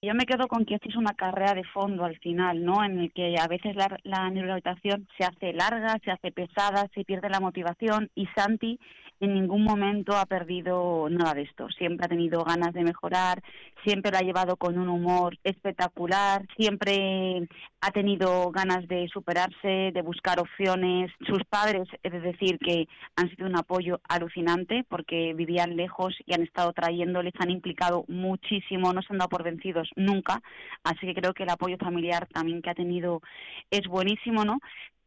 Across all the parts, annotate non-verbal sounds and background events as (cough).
Yo me quedo con que es una carrera de fondo al final, ¿no? En el que a veces la, la se hace larga, se hace pesada, se pierde la motivación y Santi en ningún momento ha perdido nada de esto. Siempre ha tenido ganas de mejorar, siempre lo ha llevado con un humor espectacular, siempre ha tenido ganas de superarse, de buscar opciones. Sus padres, es decir, que han sido un apoyo alucinante porque vivían lejos y han estado trayendo, les han implicado muchísimo, no se han dado por vencidos nunca. Así que creo que el apoyo familiar también que ha tenido es buenísimo, ¿no?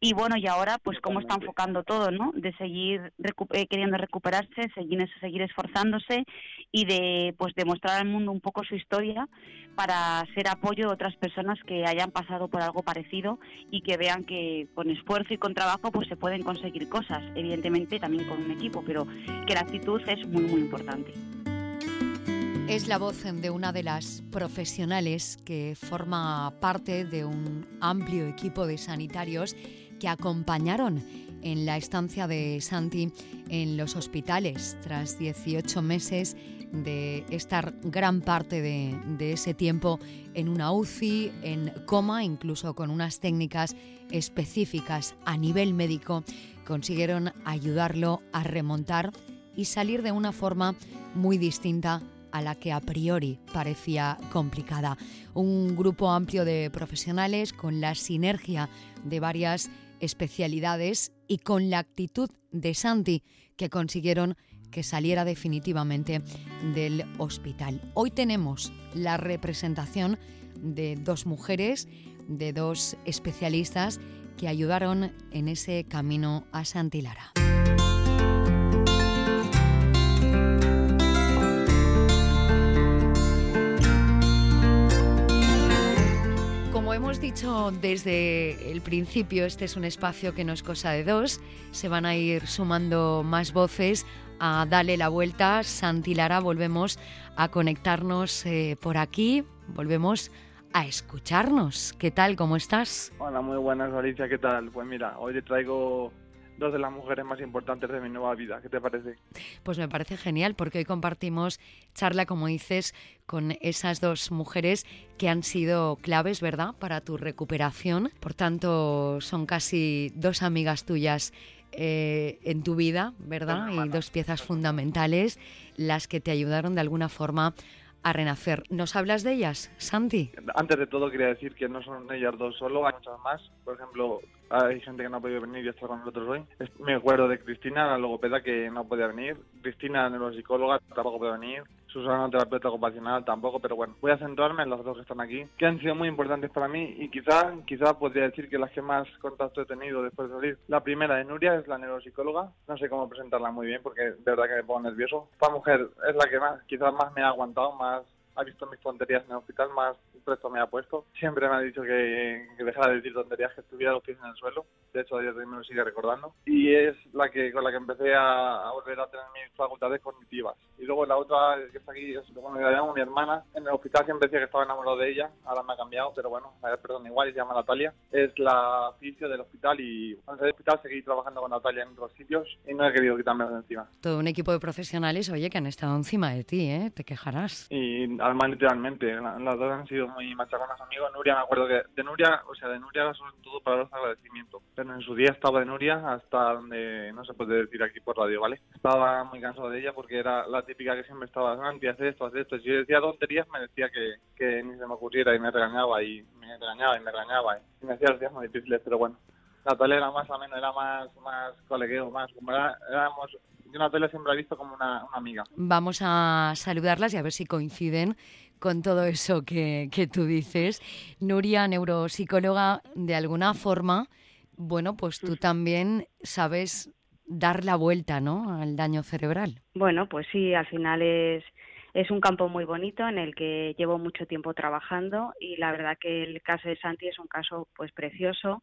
Y bueno y ahora pues cómo está enfocando todo no de seguir eh, queriendo recuperarse seguir seguir esforzándose y de pues demostrar al mundo un poco su historia para ser apoyo de otras personas que hayan pasado por algo parecido y que vean que con esfuerzo y con trabajo pues se pueden conseguir cosas evidentemente también con un equipo pero que la actitud es muy muy importante. Es la voz de una de las profesionales que forma parte de un amplio equipo de sanitarios que acompañaron en la estancia de Santi en los hospitales tras 18 meses de estar gran parte de, ese tiempo en una UCI, en coma, incluso con unas técnicas específicas a nivel médico, consiguieron ayudarlo a remontar y salir de una forma muy distinta a la que a priori parecía complicada. Un grupo amplio de profesionales con la sinergia de varias especialidades y con la actitud de Santi que consiguieron que saliera definitivamente del hospital. Hoy tenemos la representación de dos mujeres, de dos especialistas que ayudaron en ese camino a Santi Lara. Hemos dicho desde el principio, este es un espacio que no es cosa de dos. Se van a ir sumando más voces a Dale la Vuelta. Santi Lara, volvemos a conectarnos eh, por aquí, volvemos a escucharnos. ¿Qué tal? ¿Cómo estás? Hola, muy buenas, Alicia. ¿Qué tal? Pues mira, hoy te traigo dos de las mujeres más importantes de mi nueva vida. ¿Qué te parece? Pues me parece genial porque hoy compartimos charla, como dices, con esas dos mujeres que han sido claves, ¿verdad?, para tu recuperación. Por tanto, son casi dos amigas tuyas eh, en tu vida, ¿verdad? Y dos piezas fundamentales, las que te ayudaron de alguna forma a renacer. ¿Nos hablas de ellas, Santi? Antes de todo quería decir que no son ellas dos solo, hay muchas más. Por ejemplo, hay gente que no ha podido venir y está con nosotros hoy. Me acuerdo de Cristina, la logopeda, que no podía venir. Cristina, neuropsicóloga, tampoco puede venir. Susana, terapeuta ocupacional, tampoco, pero bueno, voy a centrarme en las dos que están aquí, que han sido muy importantes para mí y quizá, quizá podría decir que las que más contacto he tenido después de salir. La primera de Nuria es la neuropsicóloga, no sé cómo presentarla muy bien porque de verdad que me pongo nervioso. Esta mujer es la que más, quizás más me ha aguantado, más ha visto mis tonterías en el hospital, más presto me ha puesto. Siempre me ha dicho que, dejara de decir tonterías, que estuviera los pies en el suelo. De hecho, a día de hoy me lo sigue recordando. Y es la que con la que empecé a, volver a tener mis facultades cognitivas. Y luego la otra que está aquí, es, bueno, la llamo mi hermana. En el hospital siempre decía que estaba enamorado de ella. Ahora me ha cambiado, pero bueno, perdón, igual, se llama Natalia. Es la oficio del hospital y cuando el hospital seguí trabajando con Natalia en otros sitios y no he querido quitarme de encima. Todo un equipo de profesionales, oye, que han estado encima de ti, ¿eh? Te quejarás. Y además, literalmente, las dos han sido muy machaconas amigos. Nuria, me acuerdo que de Nuria, o sea, de Nuria era sobre todo para los agradecimientos. Pero en su día estaba de Nuria hasta donde no se puede decir aquí por radio, ¿vale? Estaba muy cansado de ella porque era la típica que siempre estaba, Santi, haz esto, haz esto. Si yo decía tonterías, me decía que, que ni se me ocurriera y me regañaba y me regañaba y me regañaba y me hacía los días muy difíciles, pero bueno. Natalia era más ameno, era más, más colegueo, más, como era, éramos yo Natalia siempre he visto como una, una, amiga. Vamos a saludarlas y a ver si coinciden con todo eso que, que tú dices. Nuria, neuropsicóloga, de alguna forma, bueno, pues tú también sabes dar la vuelta, ¿no? Al daño cerebral. Bueno, pues sí, al final es es un campo muy bonito en el que llevo mucho tiempo trabajando y la verdad que el caso de Santi es un caso pues precioso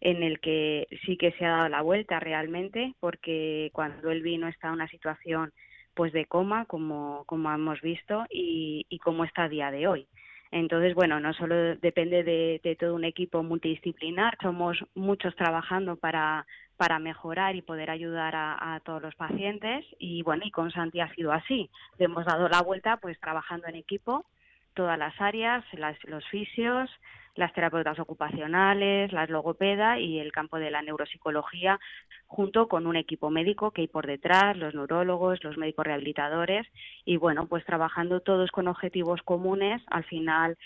en el que sí que se ha dado la vuelta realmente porque cuando él vino estaba en una situación pues de coma, como, como hemos visto, y, y cómo está a día de hoy. Entonces, bueno, no solo depende de, todo un equipo multidisciplinar, somos muchos trabajando para, para mejorar y poder ayudar a, todos los pacientes. Y bueno, y con Santi ha sido así. Le hemos dado la vuelta pues trabajando en equipo todas las áreas, los fisios, las terapeutas ocupacionales, las logopeda y el campo de la neuropsicología, junto con un equipo médico que hay por detrás, los neurólogos, los médicos rehabilitadores, y bueno, pues trabajando todos con objetivos comunes, al final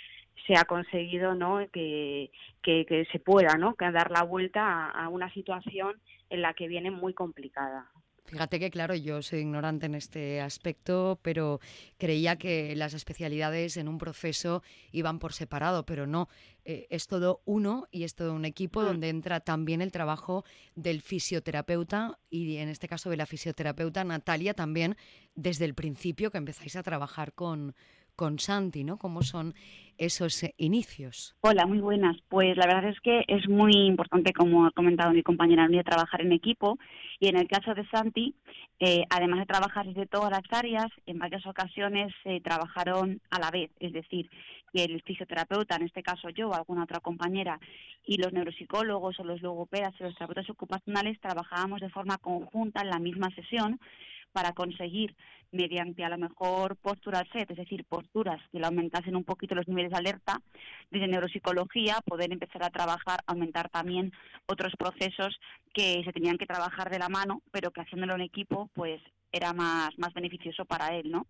se ha conseguido ¿no? que, que, se pueda ¿no? que dar la vuelta a una situación en la que viene muy complicada. Fíjate que, claro, yo soy ignorante en este aspecto, pero creía que las especialidades en un proceso iban por separado, pero no. Eh, es todo uno y es todo un equipo donde entra también el trabajo del fisioterapeuta y, en este caso, de la fisioterapeuta Natalia también, desde el principio que empezáis a trabajar con, con Santi, ¿no? ¿Cómo son esos eh, inicios? Hola, muy buenas. Pues la verdad es que es muy importante, como ha comentado mi compañera trabajar en equipo. Y en el caso de Santi, eh, además de trabajar desde todas las áreas, en varias ocasiones se trabajaron a la vez. Es decir, que el fisioterapeuta, en este caso yo o alguna otra compañera, y los neuropsicólogos o los logopedas y los terapeutas ocupacionales trabajábamos de forma conjunta en la misma sesión para conseguir, mediante a lo mejor posturas set, es decir, posturas que le aumentasen un poquito los niveles de alerta, desde neuropsicología poder empezar a trabajar, aumentar también otros procesos que se tenían que trabajar de la mano, pero que haciéndolo en equipo, pues era más, más beneficioso para él, ¿no?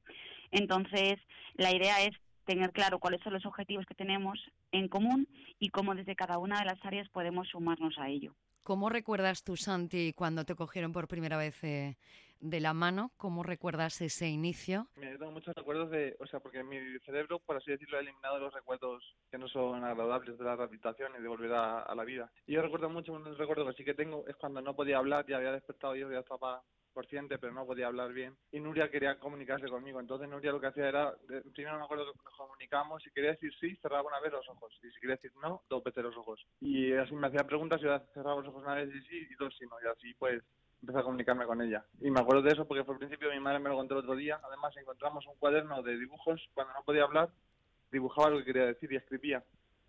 Entonces, la idea es tener claro cuáles son los objetivos que tenemos en común y cómo desde cada una de las áreas podemos sumarnos a ello. ¿Cómo recuerdas tú, Santi, cuando te cogieron por primera vez eh, de la mano? ¿Cómo recuerdas ese inicio? Me tengo muchos recuerdos de, o sea, porque mi cerebro, por así decirlo, ha eliminado los recuerdos que no son agradables de la rehabilitación y de volver a, la vida. Y yo recuerdo mucho, un recuerdo que sí que tengo es cuando no podía hablar, ya había despertado yo, ya estaba consciente, pero no podía hablar bien. Y Nuria quería comunicarse conmigo. Entonces Nuria lo que hacía era, primero me acuerdo que nos comunicamos, si quería decir sí, cerraba una vez los ojos. Y si quería decir no, dos veces los ojos. Y así me hacía preguntas y yo cerraba los ojos una vez y sí, y dos y no. Y así pues empecé a comunicarme con ella. Y me acuerdo de eso porque fue al principio mi madre me lo contó el otro día. Además encontramos un cuaderno de dibujos. Cuando no podía hablar, dibujaba lo que quería decir y escribía.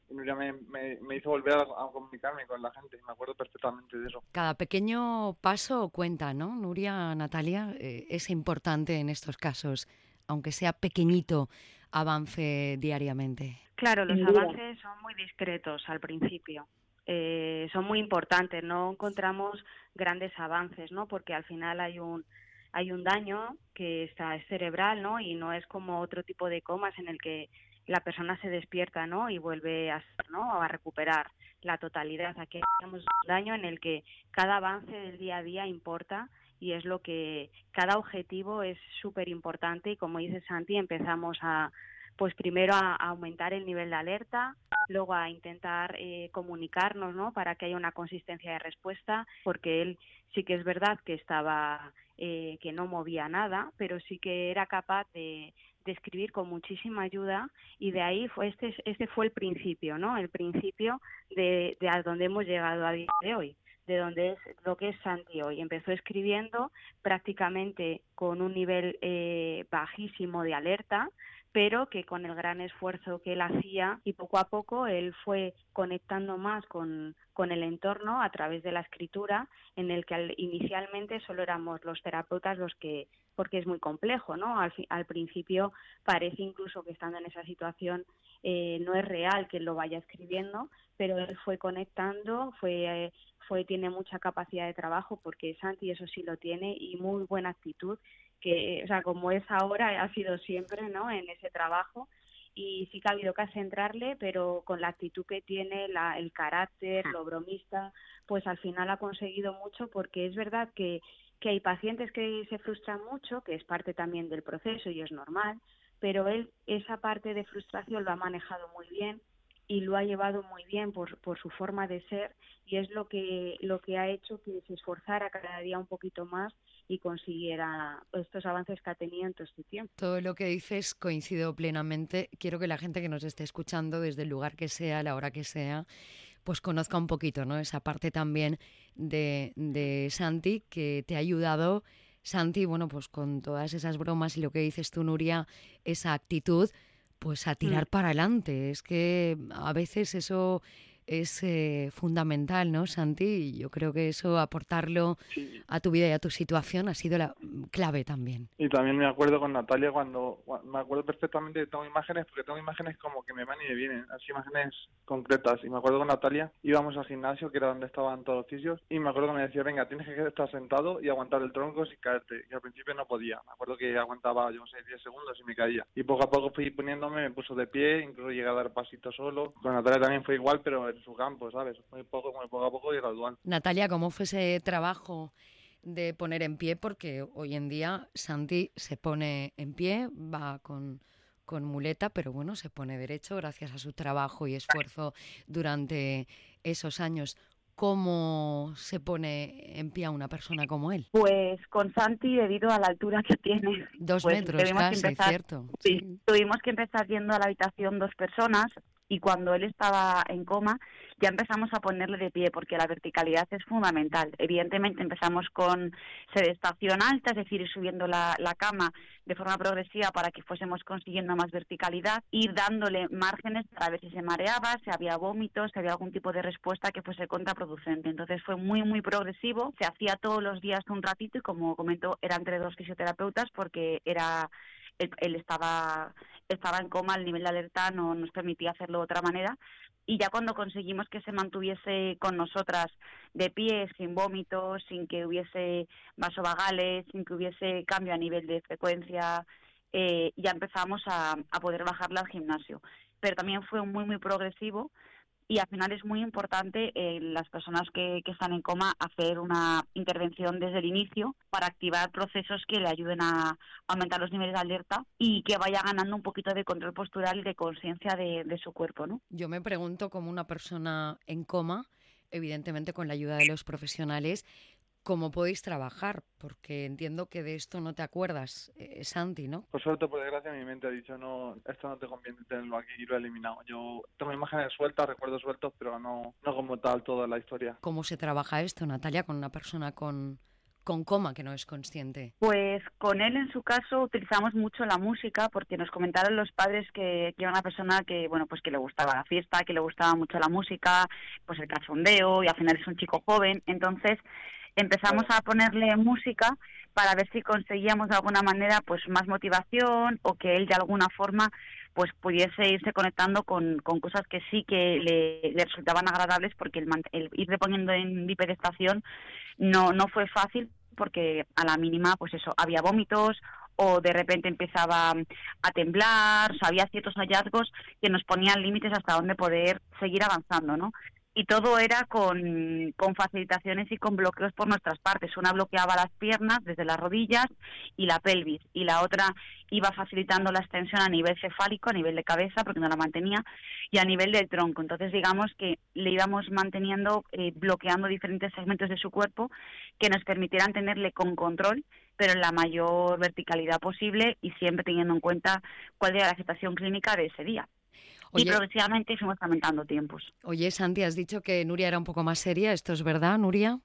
Y Nuria me, me, hizo volver a, comunicarme con la gente. Me acuerdo perfectamente de eso. Cada pequeño paso cuenta, ¿no? Nuria, Natalia, eh, es importante en estos casos, aunque sea pequeñito avance diariamente. Claro, los avances son muy discretos al principio. Eh, son muy importantes. No encontramos grandes avances, ¿no? Porque al final hay un hay un daño que está es cerebral, ¿no? Y no es como otro tipo de comas en el que la persona se despierta, ¿no? Y vuelve a ¿no? A recuperar la totalidad. Aquí tenemos un daño en el que cada avance del día a día importa y es lo que cada objetivo es súper importante y como dice Santi empezamos a pues primero a, aumentar el nivel de alerta, luego a intentar eh, comunicarnos, ¿no? Para que haya una consistencia de respuesta, porque él sí que es verdad que estaba, eh, que no movía nada, pero sí que era capaz de, escribir con muchísima ayuda y de ahí fue este este fue el principio no el principio de, de a donde hemos llegado a día de hoy de donde es lo que es Santi hoy empezó escribiendo prácticamente con un nivel eh, bajísimo de alerta pero que con el gran esfuerzo que él hacía y poco a poco él fue conectando más con, con el entorno a través de la escritura, en el que inicialmente solo éramos los terapeutas los que, porque es muy complejo, ¿no? Al, al principio parece incluso que estando en esa situación eh, no es real que él lo vaya escribiendo, pero él fue conectando, fue, fue, tiene mucha capacidad de trabajo porque Santi eso sí lo tiene y muy buena actitud que, o sea, como es ahora, ha sido siempre, ¿no? En ese trabajo. Y sí que ha habido que centrarle, pero con la actitud que tiene, la, el carácter, lo bromista, pues al final ha conseguido mucho porque es verdad que, que hay pacientes que se frustran mucho, que es parte también del proceso y es normal, pero él esa parte de frustración lo ha manejado muy bien y lo ha llevado muy bien por, por su forma de ser y es lo que lo que ha hecho que se esforzara cada día un poquito más y consiguiera estos avances que ha tenido en todo este tiempo. Todo lo que dices coincido plenamente. Quiero que la gente que nos esté escuchando desde el lugar que sea, la hora que sea, pues conozca un poquito, ¿no? Esa parte también de, de Santi que te ha ayudado. Santi, bueno, pues con todas esas bromas y lo que dices tú, Nuria, esa actitud, pues a tirar mm. para adelante. Es que a veces eso es eh, fundamental, ¿no, Santi? Yo creo que eso, aportarlo a tu vida y a tu situación, ha sido la clave también. Y también me acuerdo con Natalia cuando, me acuerdo perfectamente, tengo imágenes, porque tengo imágenes como que me van y me vienen, así imágenes concretas. Y me acuerdo con Natalia, íbamos al gimnasio, que era donde estaban todos los fisios, y me acuerdo que me decía, venga, tienes que estar sentado y aguantar el tronco sin caerte. Y al principio no podía. Me acuerdo que aguantaba, yo no sé, 10 segundos y me caía. Y poco a poco fui poniéndome, me puso de pie, incluso llegué a dar pasitos solo. Con Natalia también fue igual, pero en su campo, ¿sabes? Muy poco, muy poco a poco y gradual. Natalia, ¿cómo fue ese trabajo de poner en pie? Porque hoy en día Santi se pone en pie, va con con muleta, pero bueno, se pone derecho gracias a su trabajo y esfuerzo durante esos años. ¿Cómo se pone en pie a una persona como él? Pues con Santi, debido a la altura que tiene. Dos pues metros casi, ¿cierto? Sí, tuvimos que empezar yendo a la habitación dos personas y cuando él estaba en coma ya empezamos a ponerle de pie porque la verticalidad es fundamental. Evidentemente empezamos con sedestación alta, es decir, ir subiendo la, la cama de forma progresiva para que fuésemos consiguiendo más verticalidad, ir dándole márgenes para ver si se mareaba, si había vómitos, si había algún tipo de respuesta que fuese contraproducente. Entonces fue muy, muy progresivo, se hacía todos los días un ratito y como comentó, era entre dos fisioterapeutas porque era él, estaba estaba en coma, el nivel de alerta no nos permitía hacerlo de otra manera y ya cuando conseguimos que se mantuviese con nosotras de pie, sin vómitos, sin que hubiese vasovagales, sin que hubiese cambio a nivel de frecuencia, eh, ya empezamos a, a poder bajarla al gimnasio. Pero también fue muy, muy progresivo y al final es muy importante en eh, las personas que, que, están en coma hacer una intervención desde el inicio para activar procesos que le ayuden a aumentar los niveles de alerta y que vaya ganando un poquito de control postural y de conciencia de, de, su cuerpo. ¿no? Yo me pregunto cómo una persona en coma, evidentemente con la ayuda de los profesionales, cómo podéis trabajar, porque entiendo que de esto no te acuerdas, eh, Santi, ¿no? Por suerte, por desgracia, mi mente ha dicho, no, esto no te conviene tenerlo aquí y lo he eliminado. Yo tengo imágenes sueltas, recuerdos sueltos, pero no, no como tal toda la historia. ¿Cómo se trabaja esto, Natalia, con una persona con, con coma que no es consciente? Pues con él en su caso utilizamos mucho la música porque nos comentaron los padres que, que, era una persona que bueno pues que le gustaba la fiesta, que le gustaba mucho la música, pues el cachondeo y al final es un chico joven, entonces empezamos a ponerle música para ver si conseguíamos de alguna manera pues más motivación o que él de alguna forma pues pudiese irse conectando con, con cosas que sí que le, resultaban agradables porque el, el ir reponiendo en bipedestación no no fue fácil porque a la mínima pues eso había vómitos o de repente empezaba a temblar, o sea, había ciertos hallazgos que nos ponían límites hasta dónde poder seguir avanzando, ¿no? Y todo era con, con, facilitaciones y con bloqueos por nuestras partes. Una bloqueaba las piernas desde las rodillas y la pelvis y la otra iba facilitando la extensión a nivel cefálico, a nivel de cabeza, porque no la mantenía, y a nivel del tronco. Entonces digamos que le íbamos manteniendo, eh, bloqueando diferentes segmentos de su cuerpo que nos permitieran tenerle con control pero en la mayor verticalidad posible y siempre teniendo en cuenta cuál era la situación clínica de ese día y progresivamente fuimos aumentando tiempos. Oye, Santi, has dicho que Nuria era un poco más seria. ¿Esto es verdad, Nuria?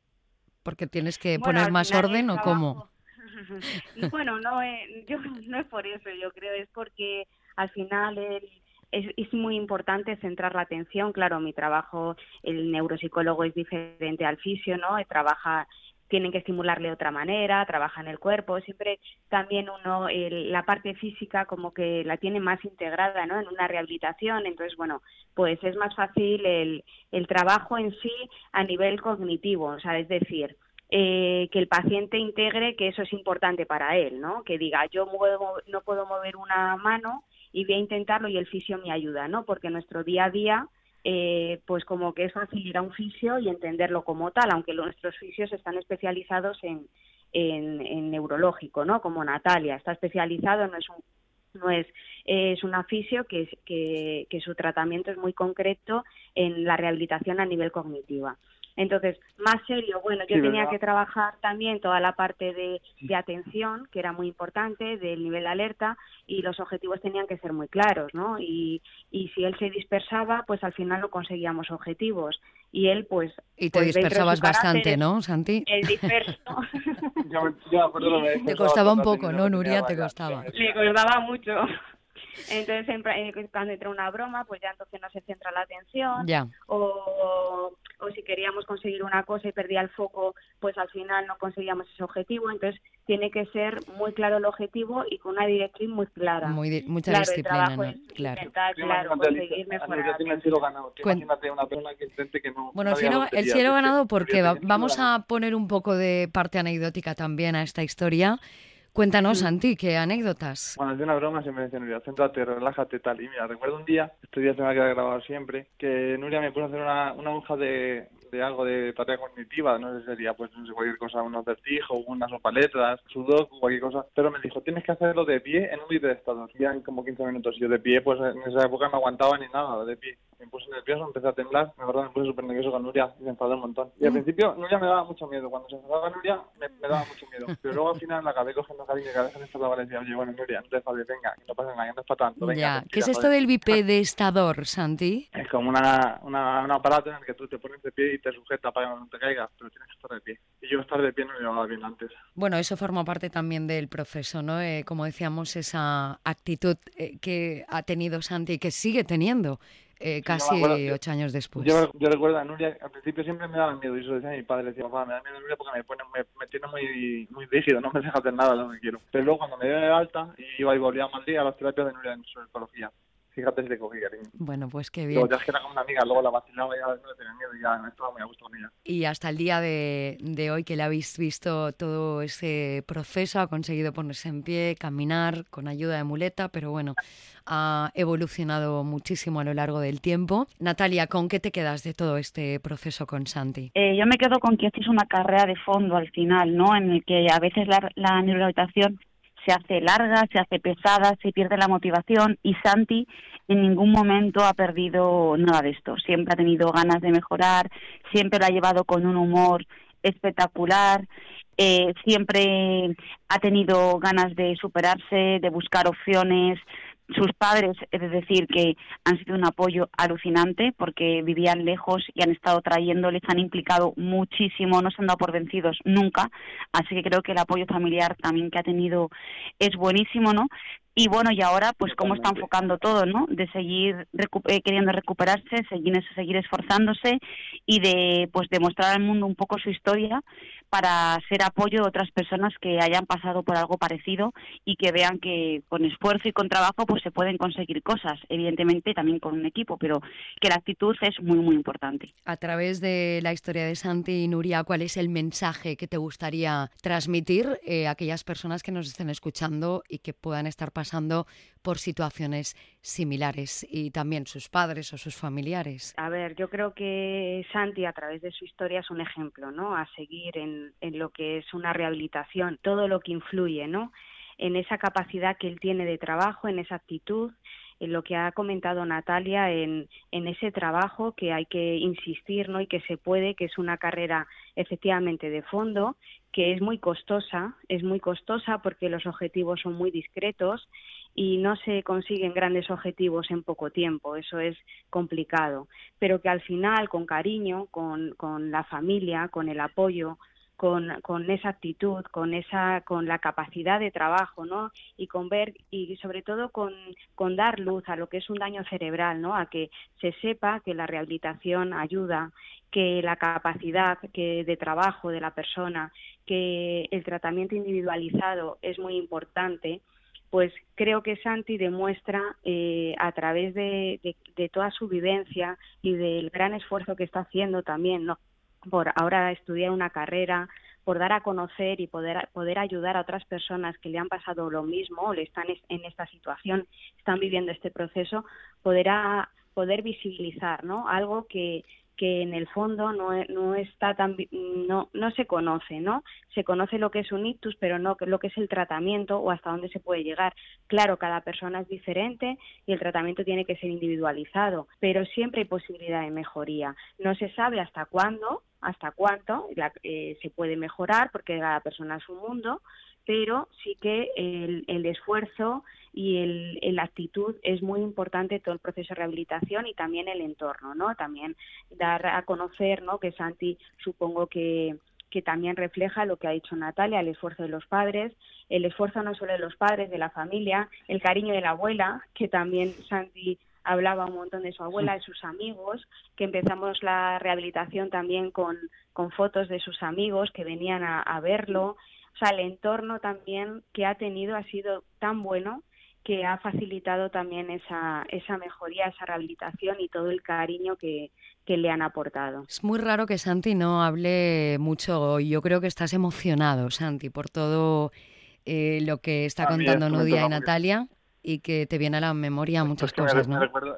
Porque tienes que poner más orden o cómo? (laughs) bueno, no, eh, yo, (laughs) no es por eso, yo creo, es porque al final es, es, muy importante centrar la atención. Claro, mi trabajo, el neuropsicólogo es diferente al fisio, ¿no? Trabaja tienen que estimularle de otra manera, trabaja en el cuerpo, siempre también uno la parte física como que la tiene más integrada ¿no? en una rehabilitación, entonces bueno, pues es más fácil el, el trabajo en sí a nivel cognitivo, o sea, es decir, eh, que el paciente integre que eso es importante para él, ¿no? Que diga, yo no puedo mover una mano y voy a intentarlo y el fisio me ayuda, ¿no? Porque nuestro día a día eh, pues como que es fácil ir a un fisio y entenderlo como tal, aunque nuestros fisios están especializados en, en, neurológico, ¿no? Como Natalia, está especializado, no es un no es, es una fisio que, que, que su tratamiento es muy concreto en la rehabilitación a nivel cognitiva. Entonces, más serio, bueno, yo tenía que trabajar también toda la parte de, de, atención, que era muy importante, del nivel de alerta, y los objetivos tenían que ser muy claros, ¿no? Y, y si él se dispersaba, pues al final no conseguíamos objetivos. Y él, pues... Y te pues, dispersabas bastante, ¿no, Santi? El disperso. (laughs) te costaba un poco, ¿no, Nuria? Te costaba. Le costaba mucho. Entonces, eh, cuando entra una broma, pues ya entonces no se centra la atención. Ya. O, o si queríamos conseguir una cosa y perdía el foco, pues al final no conseguíamos ese objetivo. Entonces, tiene que ser muy claro el objetivo y con una directriz muy clara. Muy mucha disciplina, ¿no? claro. Intentar, claro, conseguir mejorar. Imagínate una persona que intente que no... Bueno, el cielo, el cielo ganado porque vamos a poner un poco de parte anecdótica también a esta historia. Cuéntanos, Santi, ¿qué anécdotas? Bueno, es de una broma, siempre decía Nuria, céntrate, relájate, tal. Y mira, recuerdo un día, este día se me ha quedado grabado siempre, que Nuria me puso a hacer una, una hoja de, de algo de tarea cognitiva, no sé, sería pues no sé, cualquier cosa, unos acertijos, unas sopa letras, sudoku, cualquier cosa, pero me dijo, tienes que hacerlo de pie en un vídeo de estado, ya en como 15 minutos, y yo de pie, pues en esa época no aguantaba ni nada, de pie me puse nervioso, empecé a temblar, me acuerdo, me puse súper nervioso con Nuria y me enfadé un montón. Y al mm. principio Nuria me daba mucho miedo, cuando se enfadaba Nuria me, daba mucho miedo, pero luego al final la acabé cogiendo cariño y cada vez que me enfadaba le decía, oye, bueno Nuria, no te enfades, venga, que no pasa nada, que no es para tanto, venga. Ya. ¿Qué es esto del bipedestador, Santi? Es como una, una, un aparato en el que tú te pones de pie y te sujeta para que no te caigas, pero tienes que estar de pie. Y yo estar de pie no me llevaba bien antes. Bueno, eso forma parte también del proceso, ¿no? Eh, como decíamos, esa actitud eh, que ha tenido Santi y que sigue teniendo eh, casi ocho años después. Yo, recuerdo a Nuria, al principio siempre me daba miedo, y eso decía mi padre, decía, papá, me da miedo Nuria porque me, pone, me, tiene muy, muy rígido, no me deja hacer nada lo que quiero. Pero luego cuando me dio de alta, iba y volvía a Madrid a las terapias de Nuria en su psicología. Fíjate si le cogí cariño. Bueno, pues qué bien. Luego ya es que era como una amiga, luego la vacilaba y ya no tenía miedo y ya estaba muy a gusto con ella. Y hasta el día de, de hoy que le habéis visto todo ese proceso, ha conseguido ponerse en pie, caminar con ayuda de muleta, pero bueno, ha evolucionado muchísimo a lo largo del tiempo. Natalia, ¿con qué te quedas de todo este proceso con Santi? Eh, yo me quedo con que esto es una carrera de fondo al final, ¿no? En el que a veces la, la neurorehabilitación se hace larga, se hace pesada, se pierde la motivación y Santi en ningún momento ha perdido nada de esto. Siempre ha tenido ganas de mejorar, siempre lo ha llevado con un humor espectacular, eh, siempre ha tenido ganas de superarse, de buscar opciones, sus padres, es decir, que han sido un apoyo alucinante porque vivían lejos y han estado trayendo, les han implicado muchísimo, no se han dado por vencidos nunca, así que creo que el apoyo familiar también que ha tenido es buenísimo, ¿no? Y bueno, y ahora, pues cómo está enfocando todo, ¿no? De seguir eh, queriendo recuperarse, seguir, seguir esforzándose y de, pues, demostrar al mundo un poco su historia para ser apoyo de otras personas que hayan pasado por algo parecido y que vean que con esfuerzo y con trabajo, pues se pueden conseguir cosas. Evidentemente también con un equipo, pero que la actitud es muy, muy importante. A través de la historia de Santi y Nuria, ¿cuál es el mensaje que te gustaría transmitir eh, a aquellas personas que nos estén escuchando y que puedan estar pasando pasando por situaciones similares y también sus padres o sus familiares. A ver, yo creo que Santi a través de su historia es un ejemplo, ¿no? A seguir en, en lo que es una rehabilitación, todo lo que influye, ¿no? En esa capacidad que él tiene de trabajo, en esa actitud, en lo que ha comentado Natalia, en, en, ese trabajo que hay que insistir ¿no? y que se puede, que es una carrera efectivamente de fondo, que es muy costosa, es muy costosa porque los objetivos son muy discretos y no se consiguen grandes objetivos en poco tiempo, eso es complicado, pero que al final, con cariño, con, con la familia, con el apoyo, con, con esa actitud, con esa, con la capacidad de trabajo, ¿no? Y con ver, y sobre todo con, con dar luz a lo que es un daño cerebral, ¿no? A que se sepa que la rehabilitación ayuda, que la capacidad que de trabajo de la persona, que el tratamiento individualizado es muy importante, pues creo que Santi demuestra eh, a través de, de, toda su vivencia y del gran esfuerzo que está haciendo también, ¿no? Por ahora estudiar una carrera, por dar a conocer y poder, poder ayudar a otras personas que le han pasado lo mismo o le están en esta situación, están viviendo este proceso, poder, poder visibilizar ¿no? algo que, que en el fondo no, e, no está tan no no se conoce no se conoce lo que es un ictus pero no lo que es el tratamiento o hasta dónde se puede llegar. Claro cada persona es diferente y el tratamiento tiene que ser individualizado pero siempre hay posibilidad de mejoría. No se sabe hasta cuándo hasta cuánto eh, se puede mejorar porque cada persona es un mundo pero sí que el, el esfuerzo y el, la actitud es muy importante todo el proceso de rehabilitación y también el entorno, ¿no? También dar a conocer, ¿no? Que Santi supongo que que también refleja lo que ha dicho Natalia, el esfuerzo de los padres, el esfuerzo no solo de los padres, de la familia, el cariño de la abuela, que también Santi hablaba un montón de su abuela, de sus amigos, que empezamos la rehabilitación también con, con fotos de sus amigos que venían a, a verlo. O sea, el entorno también que ha tenido ha sido tan bueno que ha facilitado también esa, esa mejoría, esa rehabilitación y todo el cariño que, que le han aportado. Es muy raro que Santi no hable mucho. Yo creo que estás emocionado, Santi, por todo eh, lo que está contando Nudia y Natalia y que te viene a la memoria muchas cosas, ¿no? Recuerdo,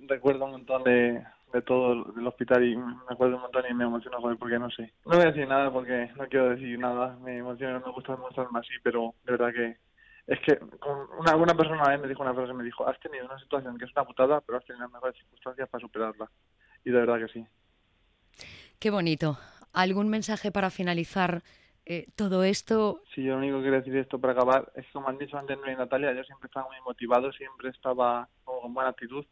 recuerdo un montón de, de todo el hospital y me acuerdo un montón y me emociono con él porque no sé. No voy a decir nada porque no quiero decir nada, me emociona, me gusta mostrarme así, pero de verdad que es que una, persona una vez me dijo una frase, me dijo, has tenido una situación que es una putada, pero has tenido las mejores circunstancias para superarla. Y de verdad que sí. Qué bonito. ¿Algún mensaje para finalizar eh, todo esto? Sí, yo lo único que quiero decir esto para acabar es que, como han dicho antes y Natalia, yo siempre estaba muy motivado, siempre estaba con buena actitud.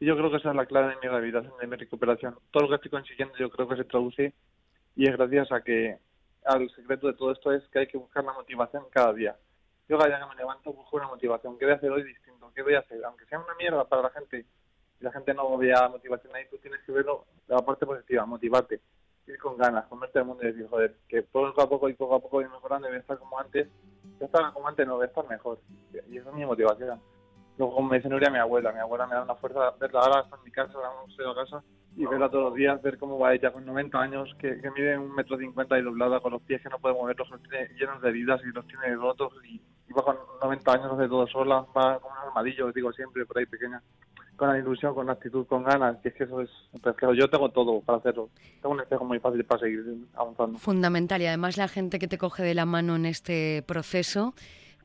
Y yo creo que esa es la clave de mi rehabilitación, de mi recuperación. Todo lo que estoy consiguiendo yo creo que se traduce y es gracias a que al secreto de todo esto es que hay que buscar la motivación cada día yo cada día que me levanto busco una motivación. ¿Qué voy a hacer hoy distinto? ¿Qué voy a hacer? Aunque sea una mierda para la gente y la gente no vea motivación ahí, tú tienes que verlo la parte positiva, motivarte, ir con ganas, comerte el mundo y decir, joder, que poco a poco y poco a poco voy mejorando y voy a estar como antes. Yo estaba como antes, no voy a estar mejor. Y esa es mi motivación. Luego, como me dice Nuria, mi abuela, mi abuela me da una fuerza, verla ahora está en mi casa, ahora no a casa, y verla todos los días, ver cómo va ella con 90 años, que, que mide un metro cincuenta y doblada, con los pies que no puede moverlos, los tiene llenos de heridas y los tiene rotos, y, va con 90 años, hace todo sola, va con un armadillo, digo siempre, por ahí pequeña, con la ilusión, con la actitud, con ganas, que es que eso es, pues, yo tengo todo para hacerlo, tengo un espejo muy fácil para seguir avanzando. Fundamental, y además la gente que te coge de la mano en este proceso,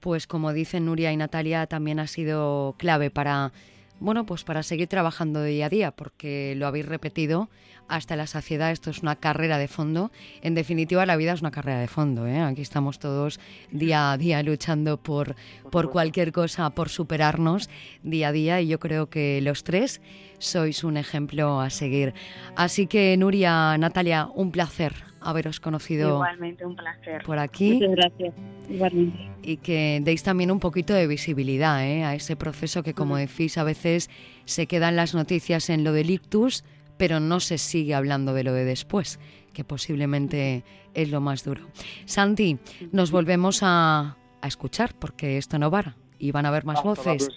pues como dicen Nuria y Natalia, también ha sido clave para bueno, pues para seguir trabajando día a día, porque lo habéis repetido hasta la saciedad, esto es una carrera de fondo. En definitiva, la vida es una carrera de fondo. ¿eh? Aquí estamos todos día a día luchando por, por cualquier cosa, por superarnos día a día, y yo creo que los tres sois un ejemplo a seguir. Así que, Nuria, Natalia, un placer haberos conocido Igualmente, un placer. por aquí. Muchas gracias. Igualmente. Y que deis también un poquito de visibilidad ¿eh? a ese proceso que, como decís, a veces se quedan las noticias en lo del ictus, pero no se sigue hablando de lo de después, que posiblemente es lo más duro. Santi, nos volvemos a, a escuchar porque esto no para y van a haber más voces.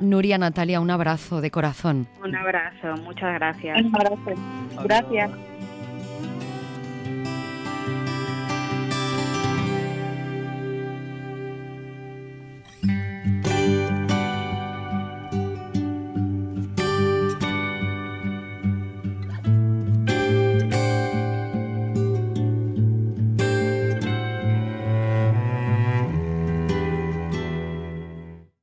Nuria, Natalia, un abrazo de corazón. Un abrazo, muchas gracias. Un abrazo. Gracias.